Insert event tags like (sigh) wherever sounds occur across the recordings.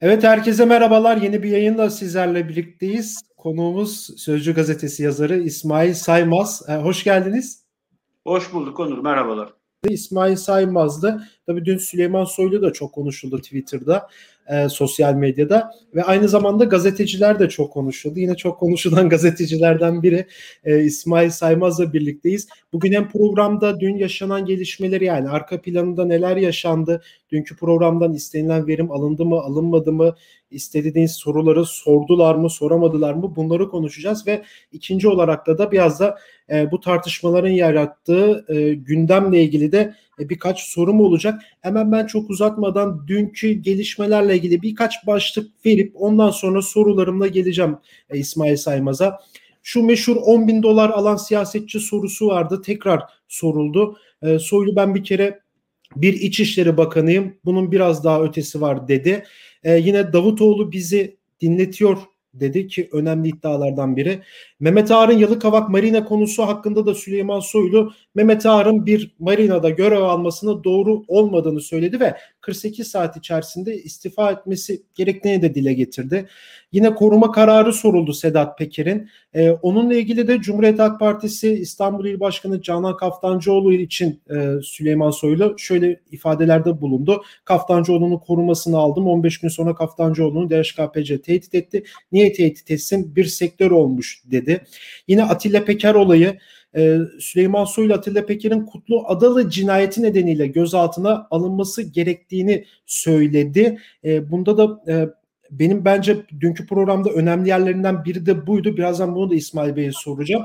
Evet herkese merhabalar. Yeni bir yayınla sizlerle birlikteyiz. Konuğumuz Sözcü Gazetesi yazarı İsmail Saymaz. Ee, hoş geldiniz. Hoş bulduk Onur. Merhabalar. İsmail Saymaz'dı. Tabii dün Süleyman Soylu da çok konuşuldu Twitter'da, e, sosyal medyada ve aynı zamanda gazeteciler de çok konuşuldu. Yine çok konuşulan (laughs) gazetecilerden biri e, İsmail Saymaz'la birlikteyiz. Bugün hem programda dün yaşanan gelişmeleri yani arka planında neler yaşandı, dünkü programdan istenilen verim alındı mı, alınmadı mı, istediğiniz soruları sordular mı, soramadılar mı bunları konuşacağız ve ikinci olarak da da biraz da e, bu tartışmaların yarattığı e, gündemle ilgili de e, birkaç sorum olacak. Hemen ben çok uzatmadan dünkü gelişmelerle ilgili birkaç başlık verip ondan sonra sorularımla geleceğim e, İsmail Saymaz'a. Şu meşhur 10 bin dolar alan siyasetçi sorusu vardı. Tekrar soruldu. E, Soylu ben bir kere bir İçişleri Bakanıyım. Bunun biraz daha ötesi var dedi. E, yine Davutoğlu bizi dinletiyor dedi ki önemli iddialardan biri. Mehmet Ağar'ın Yalıkavak Marina konusu hakkında da Süleyman Soylu Mehmet Ağar'ın bir marinada görev almasını doğru olmadığını söyledi ve 48 saat içerisinde istifa etmesi gerektiğini de dile getirdi. Yine koruma kararı soruldu Sedat Peker'in. Ee, onunla ilgili de Cumhuriyet Halk Partisi İstanbul İl Başkanı Canan Kaftancıoğlu için e, Süleyman Soylu şöyle ifadelerde bulundu. Kaftancıoğlu'nun korumasını aldım. 15 gün sonra Kaftancıoğlu'nu DHKPC tehdit etti. Niye tehdit etsin? Bir sektör olmuş dedi. Yine Atilla Peker olayı e, Süleyman Soylu Atilla Peker'in Kutlu Adalı cinayeti nedeniyle gözaltına alınması gerektiğini söyledi. E, bunda da e, benim bence dünkü programda önemli yerlerinden biri de buydu. Birazdan bunu da İsmail Bey'e soracağım.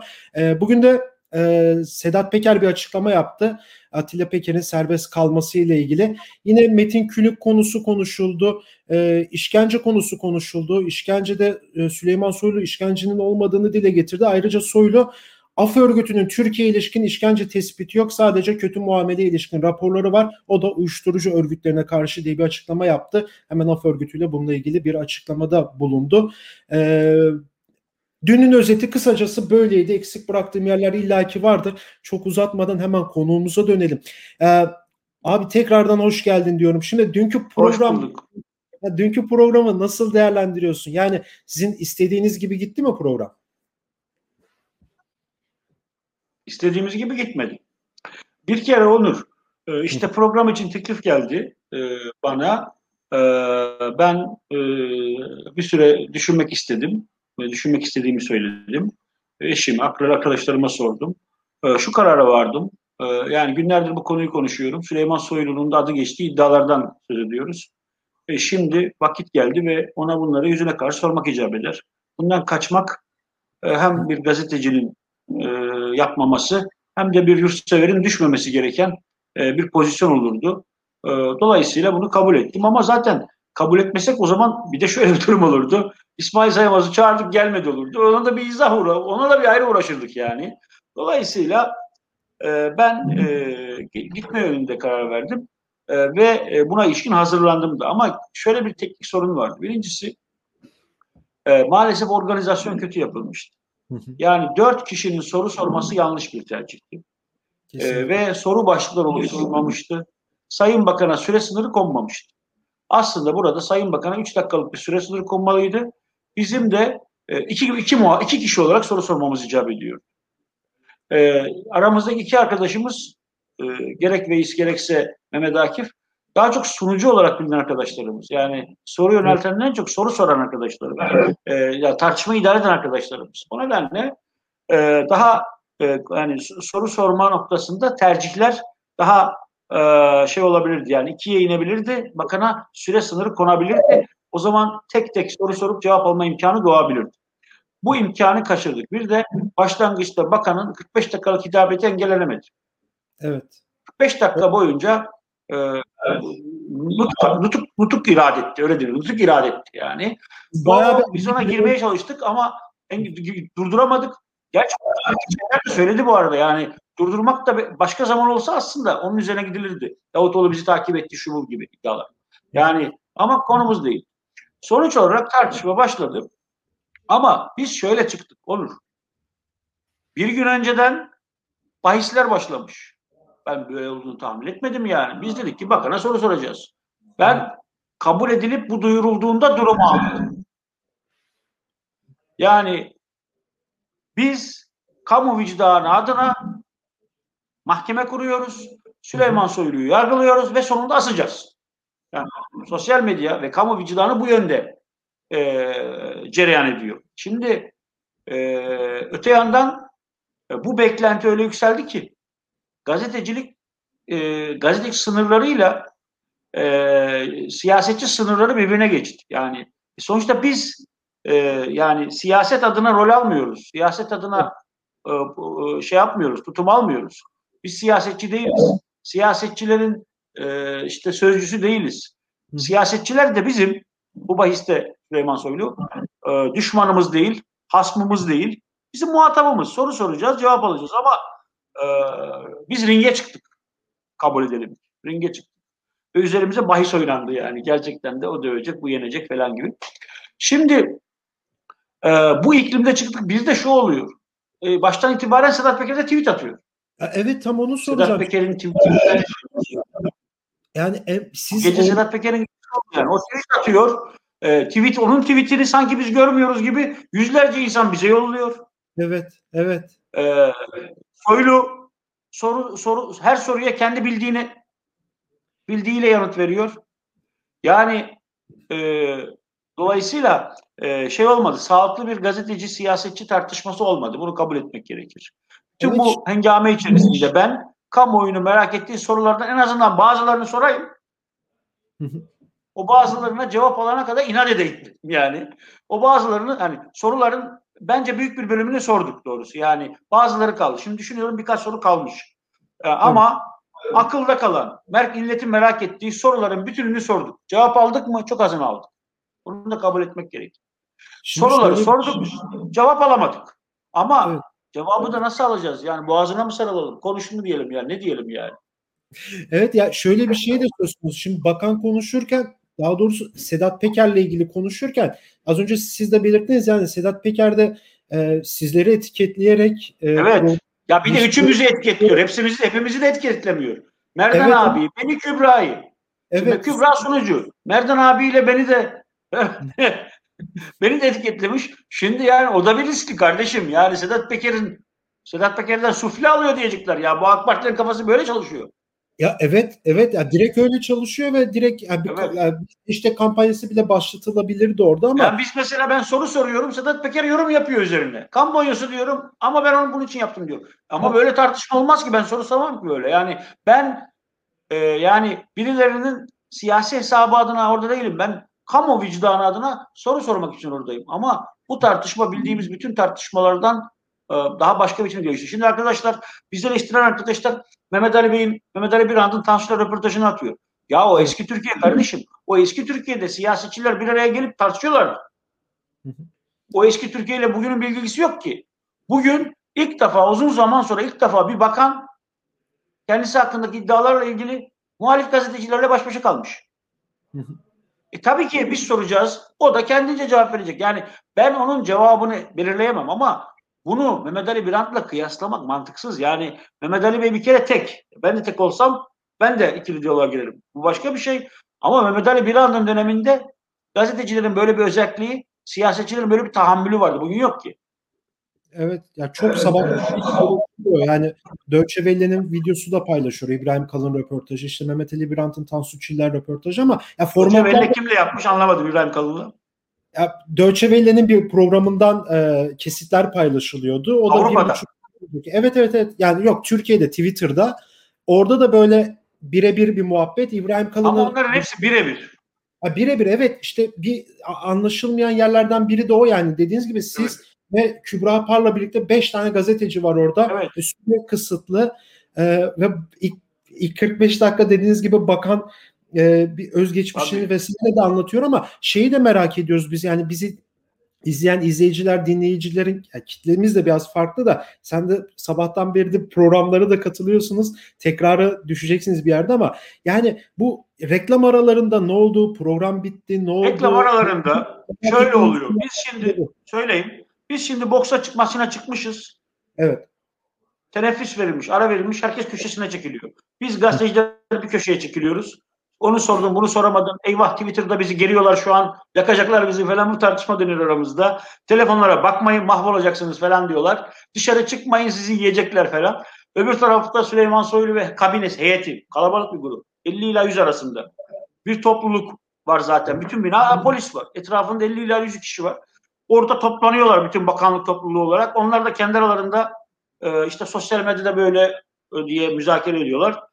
Bugün de e, Sedat Peker bir açıklama yaptı. Atilla Peker'in serbest kalması ile ilgili. Yine Metin Külük konusu konuşuldu. E, işkence konusu konuşuldu. İşkencede e, Süleyman Soylu işkencenin olmadığını dile getirdi. Ayrıca Soylu Af örgütünün Türkiye ilişkin işkence tespiti yok. Sadece kötü muamele ilişkin raporları var. O da uyuşturucu örgütlerine karşı diye bir açıklama yaptı. Hemen Af örgütüyle bununla ilgili bir açıklamada bulundu. Ee, Dünün özeti kısacası böyleydi. Eksik bıraktığım yerler illaki vardı. Çok uzatmadan hemen konuğumuza dönelim. Ee, abi tekrardan hoş geldin diyorum. Şimdi dünkü program dünkü programı nasıl değerlendiriyorsun? Yani sizin istediğiniz gibi gitti mi program? istediğimiz gibi gitmedi. Bir kere Onur, e, işte program için teklif geldi e, bana. E, ben bir süre düşünmek istedim. Düşünmek istediğimi söyledim. Eşim, arkadaşlarıma sordum. Şu karara vardım. Yani günlerdir bu konuyu konuşuyorum. Süleyman Soylu'nun da adı geçtiği iddialardan söz ediyoruz. Şimdi vakit geldi ve ona bunları yüzüne karşı sormak icap eder. Bundan kaçmak hem bir gazetecinin e, yapmaması hem de bir yurtseverin düşmemesi gereken e, bir pozisyon olurdu. E, dolayısıyla bunu kabul ettim ama zaten kabul etmesek o zaman bir de şöyle bir durum olurdu. İsmail Saymaz'ı çağırdık gelmedi olurdu. Ona da bir izah uğra ona da bir ayrı uğraşırdık yani. Dolayısıyla e, ben e, gitme yönünde karar verdim e, ve e, buna ilişkin hazırlandım da. Ama şöyle bir teknik sorun vardı. Birincisi e, maalesef organizasyon kötü yapılmıştı. Yani dört kişinin soru sorması yanlış bir tercihti. Ee, ve soru başlıkları oluşturulmamıştı. Sayın Bakan'a süre sınırı konmamıştı. Aslında burada Sayın Bakan'a üç dakikalık bir süre sınırı konmalıydı. Bizim de e, iki, iki, muha, iki kişi olarak soru sormamız icap ediyor. E, aramızdaki iki arkadaşımız e, gerek Veys gerekse Mehmet Akif daha çok sunucu olarak bilinen arkadaşlarımız. Yani soru yöneltenden çok soru soran arkadaşlarımız. E, ya tartışma idare eden arkadaşlarımız. O nedenle e, daha e, yani soru sorma noktasında tercihler daha e, şey olabilirdi. Yani ikiye inebilirdi. Bakana süre sınırı konabilirdi. O zaman tek tek soru sorup cevap alma imkanı doğabilirdi. Bu imkanı kaçırdık. Bir de başlangıçta bakanın 45 dakikalık hitabeti engellenemedi. Evet. 45 dakika boyunca e, nutuk, nutuk, nutuk irade etti. Öyle değil. Nutuk irade etti yani. Bayağı o, biz ona girmeye çalıştık ama durduramadık. Gerçi şeyler de söyledi bu arada yani durdurmak da başka zaman olsa aslında onun üzerine gidilirdi. Davutoğlu bizi takip etti şu bu gibi iddialar. Yani ama konumuz değil. Sonuç olarak tartışma başladı. Ama biz şöyle çıktık olur. Bir gün önceden bahisler başlamış. Ben böyle olduğunu tahmin etmedim yani. Biz dedik ki bakana soru soracağız. Ben kabul edilip bu duyurulduğunda durumu anladı. Yani biz kamu vicdanı adına mahkeme kuruyoruz. Süleyman Soylu'yu yargılıyoruz ve sonunda asacağız. Sosyal medya ve kamu vicdanı bu yönde e, cereyan ediyor. Şimdi e, öte yandan e, bu beklenti öyle yükseldi ki gazetecilik e, gazetecilik sınırlarıyla e, siyasetçi sınırları birbirine geçti. Yani sonuçta biz e, yani siyaset adına rol almıyoruz. Siyaset adına e, e, şey yapmıyoruz, tutum almıyoruz. Biz siyasetçi değiliz. Siyasetçilerin e, işte sözcüsü değiliz. Siyasetçiler de bizim bu bahiste Süleyman Soylu e, düşmanımız değil, hasmımız değil. Bizim muhatabımız. Soru soracağız, cevap alacağız ama e, biz ringe çıktık. Kabul edelim. Ringe çıktık. Ve üzerimize bahis oynandı yani. Gerçekten de o dövecek, bu yenecek falan gibi. Şimdi e, bu iklimde çıktık. Bizde şu oluyor. E, baştan itibaren Sedat Peker de tweet atıyor. Evet tam onu soracağım. Sedat Peker'in tweet'i. Yani e, siz Gece o... Sedat Peker'in yani o tweet atıyor. E, tweet onun tweetini sanki biz görmüyoruz gibi yüzlerce insan bize yolluyor. Evet, evet. E, Soylu soru soru her soruya kendi bildiğini bildiğiyle yanıt veriyor. Yani e, dolayısıyla e, şey olmadı. Sağlıklı bir gazeteci siyasetçi tartışması olmadı. Bunu kabul etmek gerekir. Tüm Evet. bu hengame içerisinde ben kamuoyunu merak ettiği sorulardan en azından bazılarını sorayım. (laughs) O bazılarına cevap alana kadar inat edeyim yani. O bazılarını hani soruların bence büyük bir bölümünü sorduk doğrusu. Yani bazıları kaldı. Şimdi düşünüyorum birkaç soru kalmış. Ee, ama akılda kalan, mer milletin merak ettiği soruların bütününü sorduk. Cevap aldık mı? Çok azını aldık. Bunu da kabul etmek gerek. Soruları sorduk, cevap alamadık. Ama Evet. Cevabı da nasıl alacağız? Yani boğazına mı sarılalım? Konuşun diyelim yani? Ne diyelim yani? Evet ya şöyle bir şey de söz konusu. Şimdi bakan konuşurken daha doğrusu Sedat Peker'le ilgili konuşurken az önce siz de belirttiniz yani Sedat Peker de e, sizleri etiketleyerek e, Evet. pro- Ya bir de üçümüzü etiketliyor. Hepsimizi, hepimizi de etiketlemiyor. Merdan Evet. abi, beni Kübra'yı. Şimdi evet Kübra sunucu. Merdan abiyle beni de (laughs) beni de etiketlemiş. Şimdi yani o da bir riski kardeşim. Yani Sedat Peker'in Sedat Peker'den sufle alıyor diyecekler. Ya bu AK Partilerin kafası böyle çalışıyor. ya evet evet ya direkt öyle çalışıyor ve direkt ya bir, Evet. ya işte kampanyası bile başlatılabilirdi orada ama Yani biz mesela ben soru soruyorum. Sedat Peker yorum yapıyor üzerine. Kamuoyusu diyorum ama ben onu bunun için yaptım diyor. Ama Ha. böyle tartışma olmaz ki ben soru sormam ki böyle. Yani ben e, yani birilerinin siyasi hesabı adına orada değilim. Ben kamu vicdanı adına soru sormak için oradayım. Ama bu tartışma bildiğimiz bütün tartışmalardan e, daha başka bir biçimde gelişti. Şimdi arkadaşlar bizi eleştiren arkadaşlar Mehmet Ali Bey'in Mehmet Ali Birand'ın Tansu'yla röportajını atıyor. Ya o eski Türkiye kardeşim. O eski Türkiye'de siyasetçiler bir araya gelip tartışıyorlar. O eski Türkiye ile bugünün bir ilgisi yok ki. Bugün ilk defa uzun zaman sonra ilk defa bir bakan kendisi hakkındaki iddialarla ilgili muhalif gazetecilerle baş başa kalmış. E tabii ki biz soracağız. O da kendince cevap verecek. Yani ben onun cevabını belirleyemem ama bunu Mehmet Ali Birant'la kıyaslamak mantıksız. Yani Mehmet Ali Bey bir kere tek. Ben de tek olsam ben de ikili diyaloğa girerim. Bu başka bir şey. Ama Mehmet Ali Birant'ın döneminde gazetecilerin böyle bir özelliği, siyasetçilerin böyle bir tahammülü vardı. Bugün yok ki. Evet ya çok sabah yani Deutsche Welle'nin videosu da paylaşıyor. İbrahim Kalın röportajı işte Mehmet Ali Birant'ın Tansu Çiller röportajı ama ya formatlar belli kimle yapmış anlamadım İbrahim Kalın'ı. Ya Deutsche Welle'nin bir programından e, kesitler paylaşılıyordu. O da Avrupa'da. bir buçuk- Evet evet evet. Yani yok Türkiye'de Twitter'da. Orada da böyle birebir bir muhabbet. İbrahim Ama Kalın'ın onların hepsi birebir. Birebir evet işte bir anlaşılmayan yerlerden biri de o yani. Dediğiniz gibi siz ve Kübra Par'la birlikte 5 tane gazeteci var orada. Evet. Ve Süre kısıtlı e, ve ilk, ilk 45 dakika dediğiniz gibi bakan e, bir özgeçmişini Tabii. vesaire de anlatıyor ama şeyi de merak ediyoruz biz yani bizi izleyen izleyiciler, dinleyicilerin ya kitlemiz de biraz farklı da sen de sabahtan beri de programlara da katılıyorsunuz. Tekrarı düşeceksiniz bir yerde ama yani bu reklam aralarında ne oldu? Program bitti. Ne oldu? Reklam aralarında şöyle oluyor. Biz şimdi söyleyeyim. Biz şimdi boksa çık maçına çıkmışız. Evet. Teneffüs verilmiş, ara verilmiş. Herkes köşesine çekiliyor. Biz gazeteciler bir köşeye çekiliyoruz. Onu sordum, bunu soramadım. Eyvah Twitter'da bizi geriyorlar şu an. Yakacaklar bizi falan bu tartışma dönüyor aramızda. Telefonlara bakmayın mahvolacaksınız falan diyorlar. Dışarı çıkmayın sizi yiyecekler falan. Öbür tarafta Süleyman Soylu ve kabinesi, heyeti. Kalabalık bir grup. 50 ila 100 arasında. Bir topluluk var zaten. Bütün bina polis var. Etrafında 50 ila 100 kişi var. Orada toplanıyorlar bütün bakanlık topluluğu olarak. Onlar da kendi aralarında e, işte sosyal medyada böyle e, diye müzakere ediyorlar.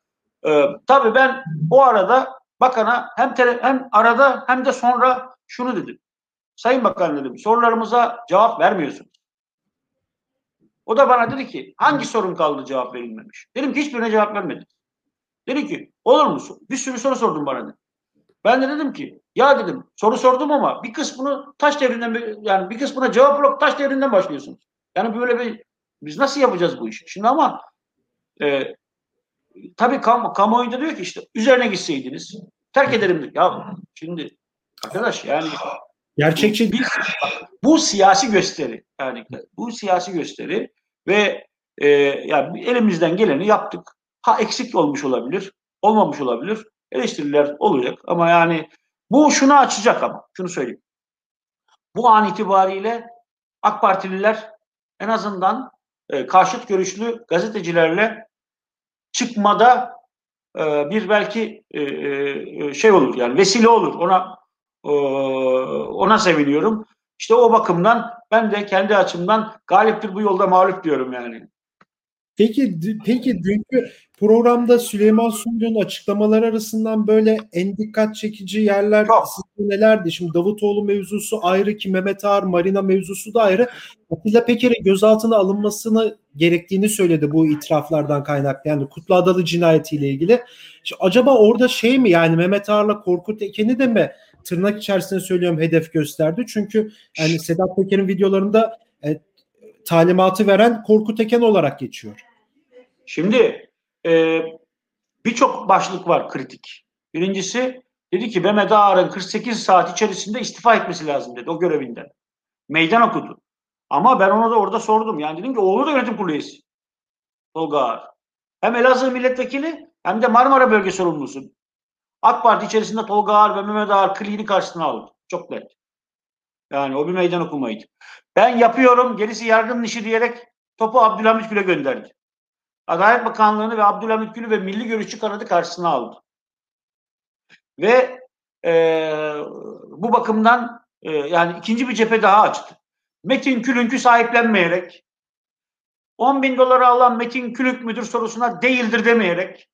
E, tabii ben o arada bakana hem tele, hem arada hem de sonra şunu dedim. Sayın Bakan dedim sorularımıza cevap vermiyorsunuz. O da bana dedi ki hangi sorun kaldı cevap verilmemiş. Dedim ki hiçbirine cevap vermedi. Dedi ki olur musun? Bir sürü soru sordum bana dedi. Ben de dedim ki ya dedim soru sordum ama bir kısmını taş devrinden yani bir kısmına cevap yok taş devrinden başlıyorsunuz. Yani böyle bir biz nasıl yapacağız bu işi? Şimdi ama e, tabii kam kamuoyunda diyor ki işte üzerine gitseydiniz terk ederim diyor. Ya şimdi arkadaş yani gerçekçi bu, bu siyasi gösteri yani bu siyasi gösteri ve e, yani elimizden geleni yaptık. Ha eksik olmuş olabilir, olmamış olabilir. Eleştiriler olacak ama yani bu şunu açacak ama şunu söyleyeyim. Bu an itibariyle AK Partililer en azından e, karşıt görüşlü gazetecilerle çıkmada e, bir belki e, e, şey olur yani vesile olur ona e, ona seviniyorum. İşte o bakımdan ben de kendi açımdan galiptir bu yolda mağlup diyorum yani. Peki peki dünkü programda Süleyman Soylu'nun açıklamaları arasından böyle en dikkat çekici yerler nelerdi? Şimdi Davutoğlu mevzusu ayrı ki Mehmet Ağar Marina mevzusu da ayrı. Atilla Peker'e gözaltına alınmasını gerektiğini söyledi bu itiraflardan kaynaklı. Yani Kutlu Adalı cinayetiyle ilgili. İşte acaba orada şey mi yani Mehmet Ağar'la Korkut Eken'i de mi tırnak içerisinde söylüyorum hedef gösterdi? Çünkü yani Sedat Peker'in videolarında e, talimatı veren Korkut Eken olarak geçiyor. Şimdi e, birçok başlık var kritik. Birincisi dedi ki Mehmet Ağar'ın 48 saat içerisinde istifa etmesi lazım dedi o görevinden. Meydan okudu. Ama ben ona da orada sordum. Yani dedim ki oğlu da yönetim kurulu üyesi. Tolga Ağar. Hem Elazığ milletvekili hem de Marmara bölge sorumlusu. AK Parti içerisinde Tolga Ağar ve Mehmet Ağar kliğini karşısına aldı. Çok net. Yani o bir meydan okumaydı. Ben yapıyorum gerisi yardım işi diyerek topu Abdülhamit Gül'e gönderdi. Adalet Bakanlığı'nı ve Abdülhamit Gül'ü ve Milli Görüşçü kanadı karşısına aldı. Ve e, bu bakımdan e, yani ikinci bir cephe daha açtı. Metin Külünk'ü sahiplenmeyerek 10 bin doları alan Metin Külünk müdür sorusuna değildir demeyerek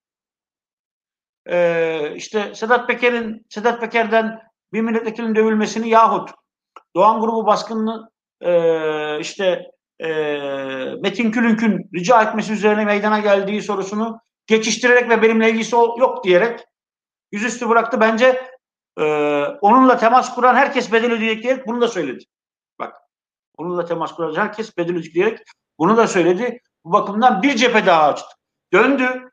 e, işte Sedat Peker'in Sedat Peker'den bir milletvekilinin dövülmesini yahut Doğan grubu baskınını e, işte e, Metin Külünk'ün rica etmesi üzerine meydana geldiği sorusunu geçiştirerek ve benimle ilgisi yok diyerek yüzüstü bıraktı. Bence e, onunla temas kuran herkes bedel ödeyecek diyerek bunu da söyledi. Bak onunla temas kuran herkes bedel ödeyecek diyerek bunu da söyledi. Bu bakımdan bir cephe daha açtı. Döndü.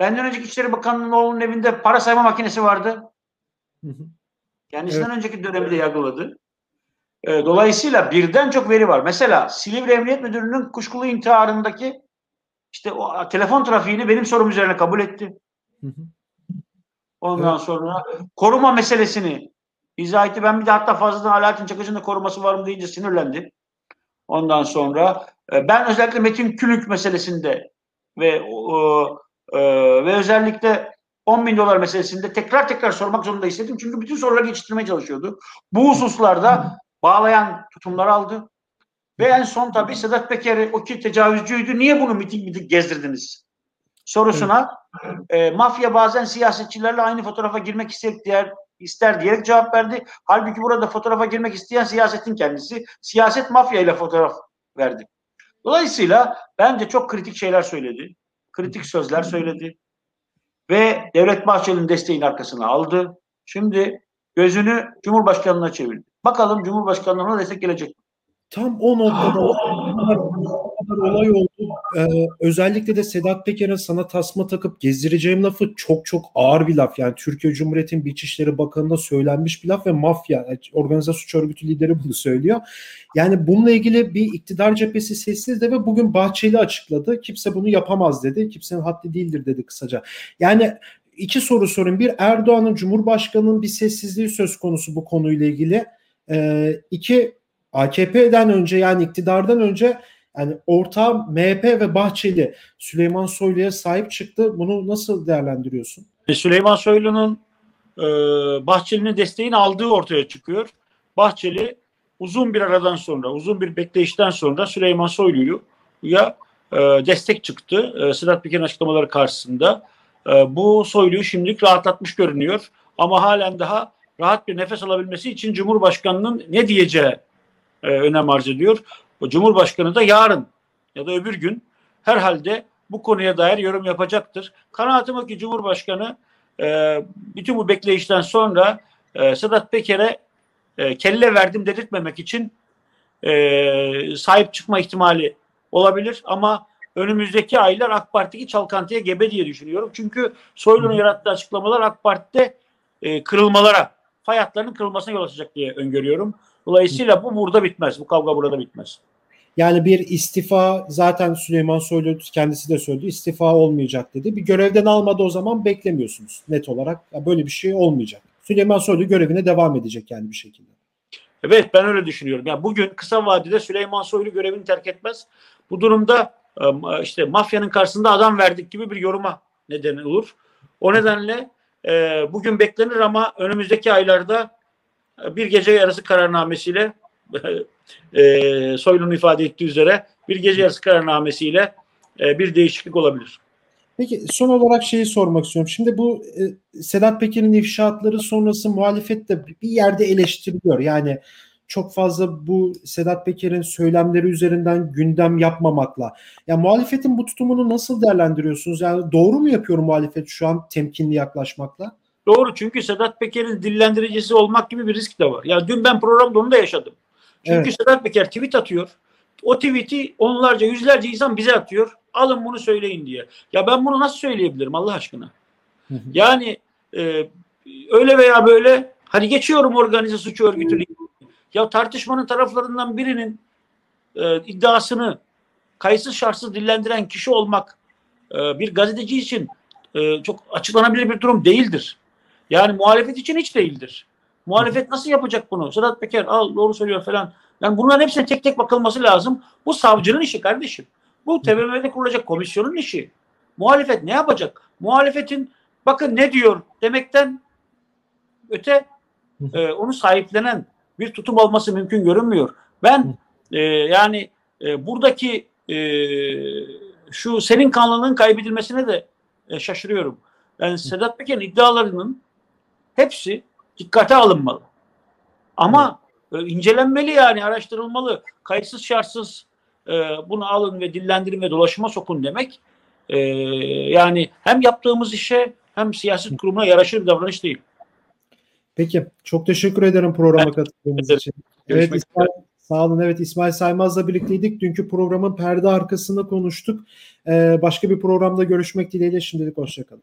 Benden önceki İçişleri Bakanlığı'nın oğlunun evinde para sayma makinesi vardı. Kendisinden evet. önceki dönemde yargıladı. E, dolayısıyla birden çok veri var. Mesela Silivri Emniyet Müdürü'nün kuşkulu intiharındaki işte o telefon trafiğini benim sorum üzerine kabul etti. Ondan evet. sonra koruma meselesini izah etti. Ben bir de hatta fazladan Alaaddin Çakıcı'nın da koruması var mı deyince sinirlendi. Ondan sonra e, ben özellikle Metin Külük meselesinde ve e, ve özellikle 10 bin dolar meselesinde tekrar tekrar sormak zorunda istedim. Çünkü bütün soruları geçiştirmeye çalışıyordu. Bu hususlarda bağlayan tutumlar aldı. Ve en son tabii Sedat Peker'i o ki tecavüzcüydü. Niye bunu miting miting gezdirdiniz? Sorusuna e, mafya bazen siyasetçilerle aynı fotoğrafa girmek ister, diğer, ister diyerek cevap verdi. Halbuki burada fotoğrafa girmek isteyen siyasetin kendisi. Siyaset mafya ile fotoğraf verdi. Dolayısıyla bence çok kritik şeyler söyledi. Kritik sözler söyledi. Ve Devlet Bahçeli'nin desteğin arkasına aldı. Şimdi gözünü Cumhurbaşkanı'na çevirdi. Bakalım Cumhurbaşkanlığına destek gelecek? Tam o noktada o kadar olay oldu. Ee, özellikle de Sedat Peker'e sana tasma takıp gezdireceğim lafı çok çok ağır bir laf. Yani Türkiye Cumhuriyeti'nin İçişleri Bakanı'na söylenmiş bir laf ve mafya, organize suç örgütü lideri bunu söylüyor. Yani bununla ilgili bir iktidar cephesi sessiz de ve bugün Bahçeli açıkladı. Kimse bunu yapamaz dedi. Kimsenin haddi değildir dedi kısaca. Yani iki soru sorayım. Bir Erdoğan'ın Cumhurbaşkanı'nın bir sessizliği söz konusu bu konuyla ilgili. Ee, iki AKP'den önce yani iktidardan önce yani ortağı MHP ve Bahçeli Süleyman Soylu'ya sahip çıktı. Bunu nasıl değerlendiriyorsun? E, Süleyman Soylu'nun e, Bahçeli'nin desteğini aldığı ortaya çıkıyor. Bahçeli uzun bir aradan sonra, uzun bir bekleyişten sonra Süleyman Soylu'yu ya e, destek çıktı e, Sedat Peker'in açıklamaları karşısında. E, bu Soylu'yu şimdilik rahatlatmış görünüyor. Ama halen daha rahat bir nefes alabilmesi için Cumhurbaşkanı'nın ne diyeceği e, önem arz ediyor. O Cumhurbaşkanı da yarın ya da öbür gün herhalde bu konuya dair yorum yapacaktır. Kanaatim o ki Cumhurbaşkanı e, bütün bu bekleyişten sonra e, Sedat Peker'e e, kelle verdim dedirtmemek için e, sahip çıkma ihtimali olabilir ama önümüzdeki aylar AK Parti'yi çalkantıya gebe diye düşünüyorum. Çünkü Soylu'nun yarattığı açıklamalar AK Parti'de e, kırılmalara, fay hatlarının kırılmasına yol açacak diye öngörüyorum. Dolayısıyla bu burada bitmez. Bu kavga burada bitmez. Yani bir istifa zaten Süleyman Soylu kendisi de söyledi istifa olmayacak dedi. Bir görevden almadı o zaman beklemiyorsunuz net olarak. Ya böyle bir şey olmayacak. Süleyman Soylu görevine devam edecek yani bir şekilde. Evet ben öyle düşünüyorum. Yani bugün kısa vadede Süleyman Soylu görevini terk etmez. Bu durumda işte mafyanın karşısında adam verdik gibi bir yoruma neden olur. O nedenle e, bugün beklenir ama önümüzdeki aylarda bir gece yarısı kararnamesiyle (laughs) e, Soylu'nun ifade ettiği üzere bir gece yarısı kararnamesiyle e, bir değişiklik olabilir. Peki son olarak şeyi sormak istiyorum. Şimdi bu e, Sedat Peker'in ifşaatları sonrası muhalefet de bir yerde eleştiriliyor. Yani çok fazla bu Sedat Peker'in söylemleri üzerinden gündem yapmamakla. Ya muhalefetin bu tutumunu nasıl değerlendiriyorsunuz? Yani doğru mu yapıyor muhalefet şu an temkinli yaklaşmakla? Doğru çünkü Sedat Peker'in dillendiricisi olmak gibi bir risk de var. Ya dün ben programda onu da yaşadım. Çünkü evet. Sedat Peker tweet atıyor. O tweet'i onlarca yüzlerce insan bize atıyor. Alın bunu söyleyin diye. Ya ben bunu nasıl söyleyebilirim Allah aşkına? Yani e, öyle veya böyle hani geçiyorum organize suç örgütü. Ya tartışmanın taraflarından birinin e, iddiasını kayıtsız şartsız dillendiren kişi olmak e, bir gazeteci için e, çok açıklanabilir bir durum değildir. Yani muhalefet için hiç değildir. Muhalefet nasıl yapacak bunu? Sedat Peker al doğru söylüyor falan. Yani bunların hepsine tek tek bakılması lazım. Bu savcının işi kardeşim. Bu TBMM'de kurulacak komisyonun işi. Muhalefet ne yapacak? Muhalefetin bakın ne diyor demekten öte e, onu sahiplenen bir tutum olması mümkün görünmüyor. Ben e, yani e, buradaki e, şu senin kanlılığın kaybedilmesine de e, şaşırıyorum. Yani Sedat Peker'in iddialarının hepsi dikkate alınmalı. Ama e, incelenmeli yani araştırılmalı. Kayıtsız şartsız e, bunu alın ve dillendirin ve dolaşıma sokun demek e, yani hem yaptığımız işe hem siyaset kurumuna yaraşır bir davranış değil. Peki. Çok teşekkür ederim programa katıldığınız için. Evet İsmail, sağ olun. Evet İsmail Saymaz'la birlikteydik. Dünkü programın perde arkasında konuştuk. Ee, başka bir programda görüşmek dileğiyle şimdilik hoşçakalın.